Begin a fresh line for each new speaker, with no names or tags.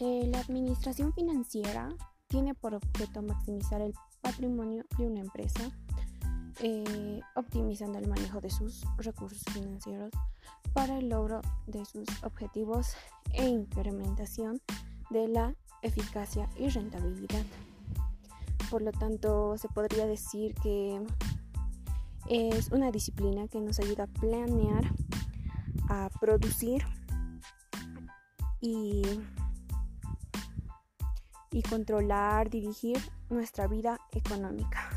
administración financiera tiene por objeto maximizar el patrimonio de una empresa, eh, optimizando el manejo de sus recursos financieros para el logro de sus objetivos e incrementación de la eficacia y rentabilidad. Por lo tanto, se podría decir que es una disciplina que nos ayuda a planear, a producir y, y controlar, dirigir nuestra vida económica.